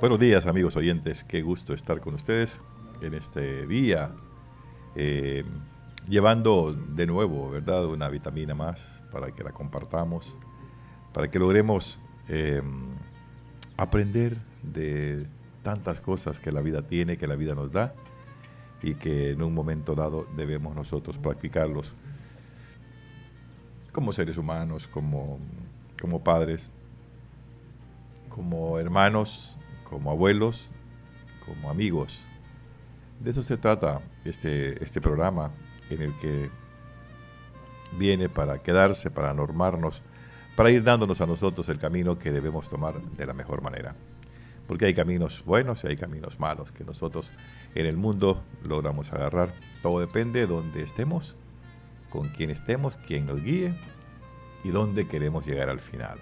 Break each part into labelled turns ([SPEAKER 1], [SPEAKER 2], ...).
[SPEAKER 1] Buenos días amigos oyentes, qué gusto estar con ustedes en este día, eh, llevando de nuevo, ¿verdad?, una vitamina más para que la compartamos, para que logremos eh, aprender de tantas cosas que la vida tiene, que la vida nos da y que en un momento dado debemos nosotros practicarlos como seres humanos, como, como padres, como hermanos, como abuelos, como amigos. De eso se trata este, este programa en el que viene para quedarse, para normarnos, para ir dándonos a nosotros el camino que debemos tomar de la mejor manera. Porque hay caminos buenos y hay caminos malos que nosotros en el mundo logramos agarrar. Todo depende de dónde estemos, con quién estemos, quién nos guíe y dónde queremos llegar al final.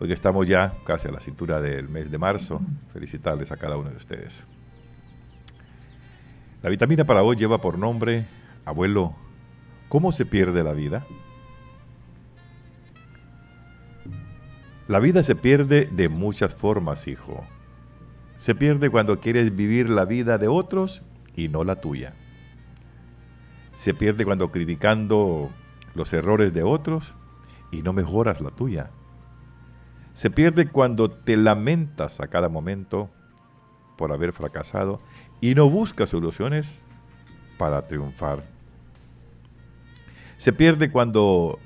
[SPEAKER 1] Hoy que estamos ya casi a la cintura del mes de marzo, felicitarles a cada uno de ustedes. La vitamina para hoy lleva por nombre, abuelo, ¿cómo se pierde la vida? La vida se pierde de muchas formas, hijo. Se pierde cuando quieres vivir la vida de otros y no la tuya. Se pierde cuando criticando los errores de otros y no mejoras la tuya. Se pierde cuando te lamentas a cada momento por haber fracasado y no buscas soluciones para triunfar. Se pierde cuando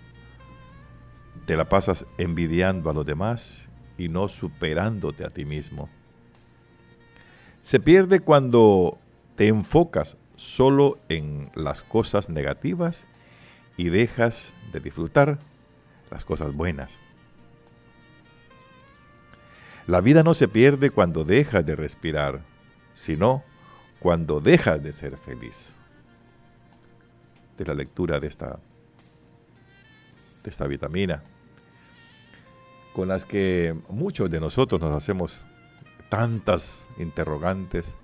[SPEAKER 1] te la pasas envidiando a los demás y no superándote a ti mismo. Se pierde cuando te enfocas solo en las cosas negativas y dejas de disfrutar las cosas buenas. La vida no se pierde cuando dejas de respirar, sino cuando dejas de ser feliz. De la lectura de esta, de esta vitamina, con las que muchos de nosotros nos hacemos tantas interrogantes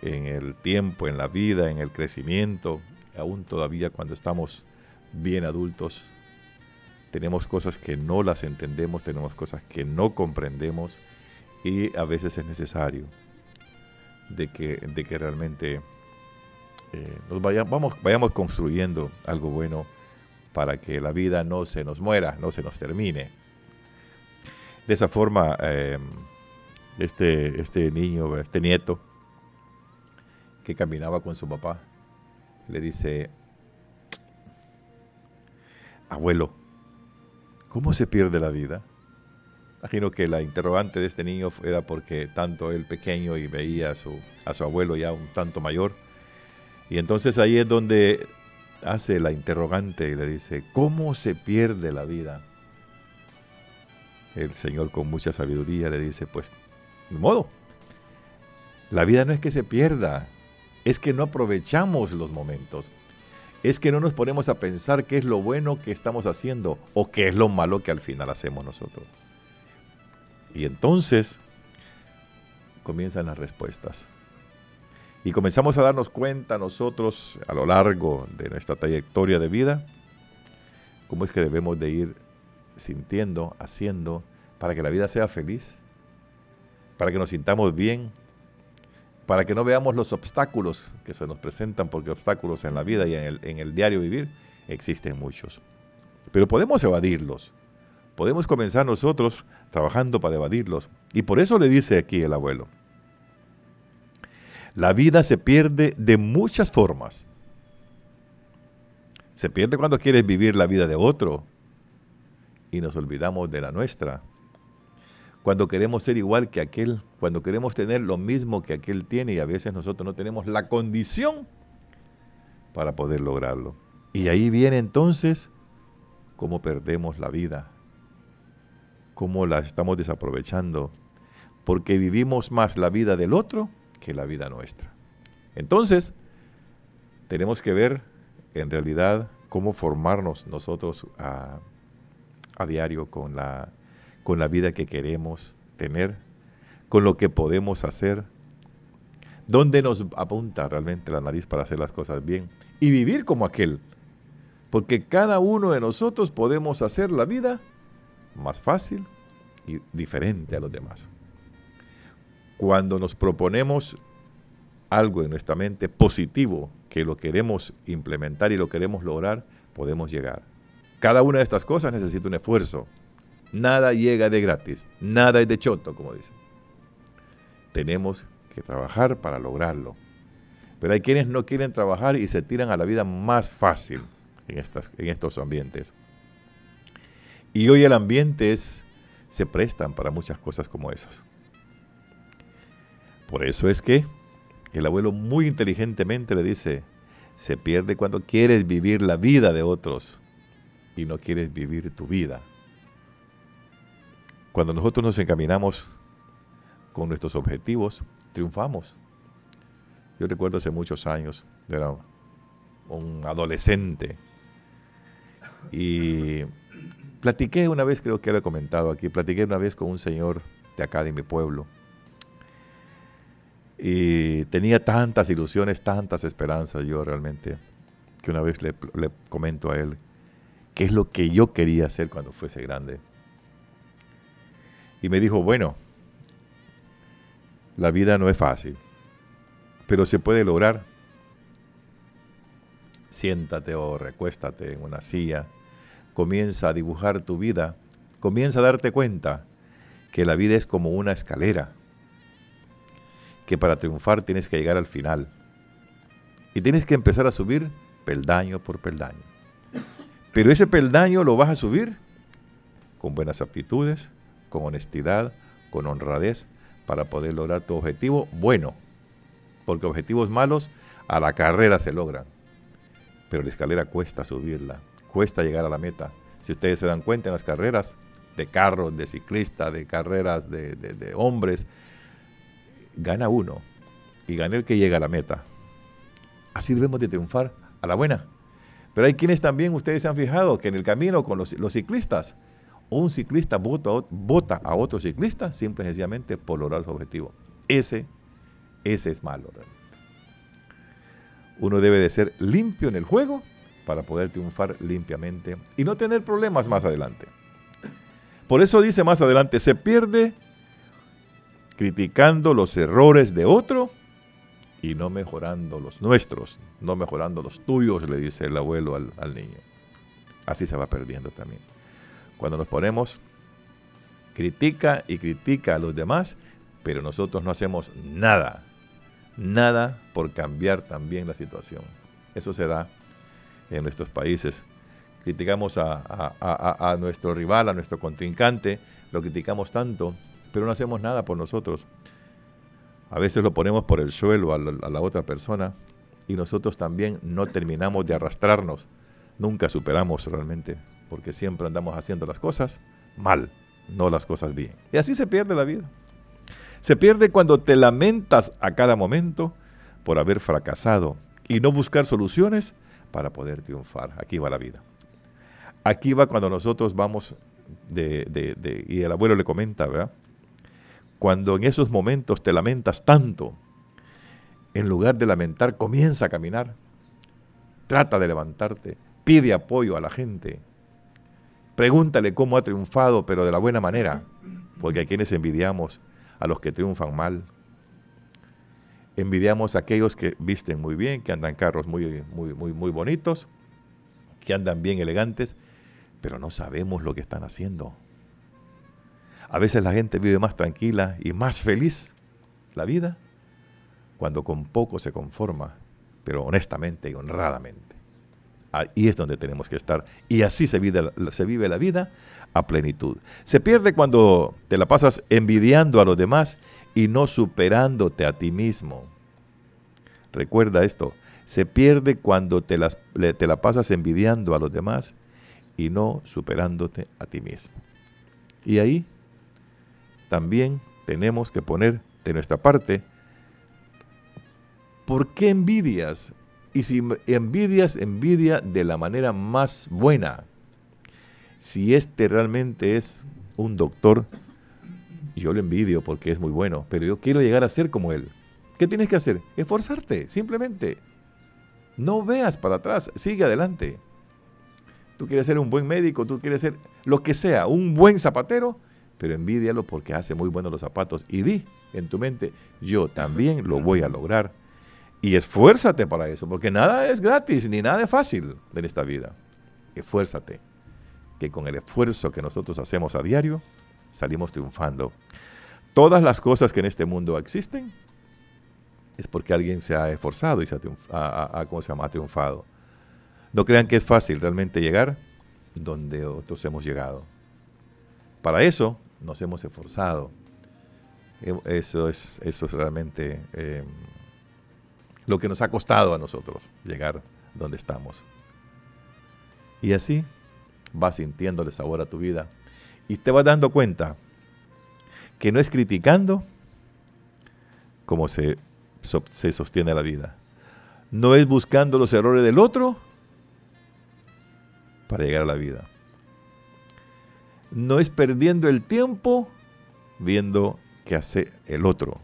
[SPEAKER 1] en el tiempo, en la vida, en el crecimiento, aún todavía cuando estamos bien adultos, tenemos cosas que no las entendemos, tenemos cosas que no comprendemos y a veces es necesario de que, de que realmente eh, nos vayamos, vayamos construyendo algo bueno para que la vida no se nos muera, no se nos termine. De esa forma, eh, este, este niño, este nieto, que caminaba con su papá, le dice, abuelo, ¿Cómo se pierde la vida? Imagino que la interrogante de este niño era porque tanto él pequeño y veía a su, a su abuelo ya un tanto mayor. Y entonces ahí es donde hace la interrogante y le dice, ¿cómo se pierde la vida? El Señor con mucha sabiduría le dice, pues, de modo, la vida no es que se pierda, es que no aprovechamos los momentos es que no nos ponemos a pensar qué es lo bueno que estamos haciendo o qué es lo malo que al final hacemos nosotros. Y entonces comienzan las respuestas. Y comenzamos a darnos cuenta nosotros a lo largo de nuestra trayectoria de vida, cómo es que debemos de ir sintiendo, haciendo, para que la vida sea feliz, para que nos sintamos bien, para que no veamos los obstáculos que se nos presentan, porque obstáculos en la vida y en el, diario vivir existen muchos. Pero podemos evadirlos. Podemos comenzar nosotros trabajando para evadirlos. Y por eso le dice aquí el abuelo, la vida se pierde de muchas formas. Se pierde cuando quieres vivir la vida de otro y nos olvidamos de la nuestra cuando queremos ser igual que aquel, cuando queremos tener lo mismo que aquel tiene y a veces nosotros no tenemos la condición para poder lograrlo. Y ahí viene entonces cómo perdemos la vida, cómo la estamos desaprovechando, porque vivimos más la vida del otro que la vida nuestra. Entonces, tenemos que ver en realidad cómo formarnos nosotros a, a diario con la con la vida que queremos tener, con lo que podemos hacer, dónde nos apunta realmente la nariz para hacer las cosas bien y vivir como aquel. Porque cada uno de nosotros podemos hacer la vida más fácil y diferente a los demás. cuando nos proponemos algo en nuestra mente positivo, que lo queremos implementar y lo queremos lograr, podemos llegar. Cada una de estas cosas necesita un esfuerzo. Nada llega de gratis, nada es de choto, como dicen. Tenemos que trabajar para lograrlo. Pero hay quienes no quieren trabajar y se tiran a la vida más fácil en, estas, en estos ambientes. Y hoy el ambiente es, se prestan para muchas cosas como esas. Por eso es que el abuelo muy inteligentemente le dice, se pierde cuando quieres vivir la vida de otros y no quieres vivir tu vida. Cuando nosotros nos encaminamos con nuestros objetivos, triunfamos. Yo recuerdo hace muchos años, era un adolescente y platiqué una vez, creo que lo he comentado aquí, platiqué una vez con un señor de acá de mi pueblo y tenía tantas ilusiones, tantas esperanzas yo realmente, que una vez le, comento a él qué es lo que yo quería hacer cuando fuese grande. Y me dijo, bueno, la vida no es fácil, pero se puede lograr. Siéntate o recuéstate en una silla, comienza a dibujar tu vida, comienza a darte cuenta que la vida es como una escalera que para triunfar tienes que llegar al final. Y tienes que empezar a subir peldaño por peldaño. Pero ese peldaño lo vas a subir con buenas aptitudes, con honestidad, con honradez, para poder lograr tu objetivo bueno. Porque objetivos malos a la carrera se logran. Pero la escalera cuesta subirla, cuesta llegar a la meta. Si ustedes se dan cuenta en las carreras de carros, de ciclistas, de carreras de, hombres, gana uno y gana el que llega a la meta. Así debemos de triunfar a la buena. Pero hay quienes también, ustedes se han fijado, que en el camino con los, ciclistas, un ciclista vota, a otro ciclista simple y sencillamente por lograr su objetivo. Ese, ese es malo. Uno debe de ser limpio en el juego para poder triunfar limpiamente y no tener problemas más adelante. Por eso dice más adelante, se pierde criticando los errores de otro y no mejorando los nuestros, no mejorando los tuyos, le dice el abuelo al, niño. Así se va perdiendo también. Cuando nos ponemos, critica y critica a los demás, pero nosotros no hacemos nada, nada por cambiar también la situación. Eso se da en nuestros países. Criticamos a, nuestro rival, a nuestro contrincante, lo criticamos tanto pero no hacemos nada por nosotros. A veces lo ponemos por el suelo a la, otra persona y nosotros también no terminamos de arrastrarnos. Nunca superamos realmente, porque siempre andamos haciendo las cosas mal, no las cosas bien. Y así se pierde la vida. Se pierde cuando te lamentas a cada momento por haber fracasado y no buscar soluciones para poder triunfar. Aquí va la vida. Aquí va cuando nosotros vamos y el abuelo le comenta, ¿verdad? Cuando en esos momentos te lamentas tanto, en lugar de lamentar, comienza a caminar. Trata de levantarte, pide apoyo a la gente. Pregúntale cómo ha triunfado, pero de la buena manera, porque a quienes envidiamos a los que triunfan mal. Envidiamos a aquellos que visten muy bien, que andan carros muy, muy, muy, muy bonitos, que andan bien elegantes, pero no sabemos lo que están haciendo. A veces la gente vive más tranquila y más feliz la vida cuando con poco se conforma, pero honestamente y honradamente. Ahí es donde tenemos que estar. Y así se vive, la vida a plenitud. Se pierde cuando te la pasas envidiando a los demás y no superándote a ti mismo. Recuerda esto, se pierde cuando te, las, te la pasas envidiando a los demás y no superándote a ti mismo. Y ahí también tenemos que poner de nuestra parte. ¿Por qué envidias? Y si envidias, envidia de la manera más buena. Si este realmente es un doctor, yo lo envidio porque es muy bueno, pero yo quiero llegar a ser como él. ¿Qué tienes que hacer? Esforzarte, simplemente. No veas para atrás, sigue adelante. Tú quieres ser un buen médico, tú quieres ser lo que sea, un buen zapatero, pero envidialo porque hace muy buenos los zapatos y di en tu mente, yo también lo voy a lograr. Y esfuérzate para eso, porque nada es gratis ni nada es fácil en esta vida. Esfuérzate, que con el esfuerzo que nosotros hacemos a diario, salimos triunfando. Todas las cosas que en este mundo existen es porque alguien se ha esforzado y se ha, ¿cómo se llama? triunfado. No crean que es fácil realmente llegar donde otros hemos llegado. Para eso nos hemos esforzado. Eso es, eso es realmente em, lo que nos ha costado a nosotros llegar donde estamos. Y así vas sintiéndole sabor a tu vida y te vas dando cuenta que no es criticando como se, se sostiene la vida. No es buscando los errores del otro para llegar a la vida no es perdiendo el tiempo viendo qué hace el otro.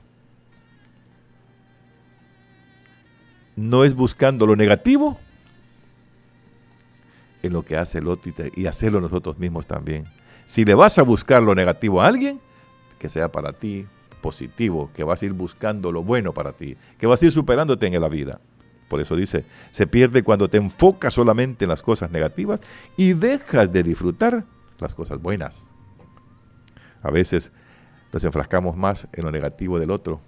[SPEAKER 1] No es buscando lo negativo en lo que hace el otro y, hacerlo nosotros mismos también. Si le vas a buscar lo negativo a alguien, que sea para ti positivo, que vas a ir buscando lo bueno para ti, que vas a ir superándote en la vida. Por eso dice, se pierde cuando te enfocas solamente en las cosas negativas y dejas de disfrutar las cosas buenas. A veces nos enfrascamos más en lo negativo del otro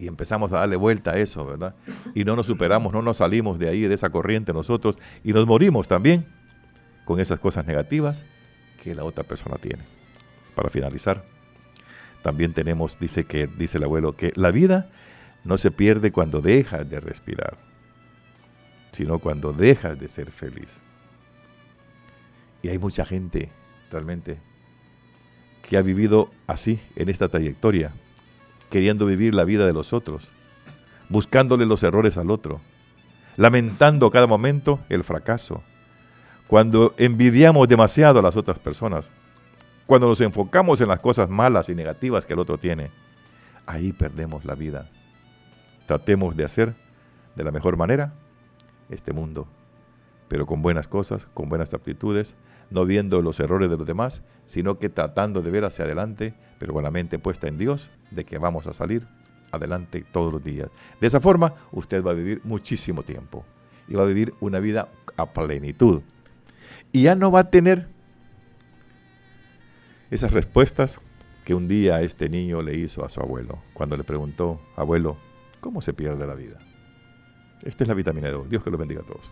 [SPEAKER 1] y empezamos a darle vuelta a eso, ¿verdad? Y no nos superamos, no nos salimos de ahí, de esa corriente nosotros, y nos morimos también con esas cosas negativas que la otra persona tiene. Para finalizar, también tenemos, dice que, dice el abuelo, que la vida no se pierde cuando dejas de respirar, sino cuando dejas de ser feliz. Y hay mucha gente realmente que ha vivido así en esta trayectoria, queriendo vivir la vida de los otros, buscándole los errores al otro, lamentando cada momento el fracaso, cuando envidiamos demasiado a las otras personas, cuando nos enfocamos en las cosas malas y negativas que el otro tiene, ahí perdemos la vida. Tratemos de hacer de la mejor manera este mundo pero con buenas cosas, con buenas aptitudes, no viendo los errores de los demás, sino que tratando de ver hacia adelante, pero con la mente puesta en Dios, de que vamos a salir adelante todos los días. De esa forma, usted va a vivir muchísimo tiempo y va a vivir una vida a plenitud. Y ya no va a tener esas respuestas que un día este niño le hizo a su abuelo, cuando le preguntó, abuelo, ¿cómo se pierde la vida? Esta es la vitamina 2. Dios que lo bendiga a todos.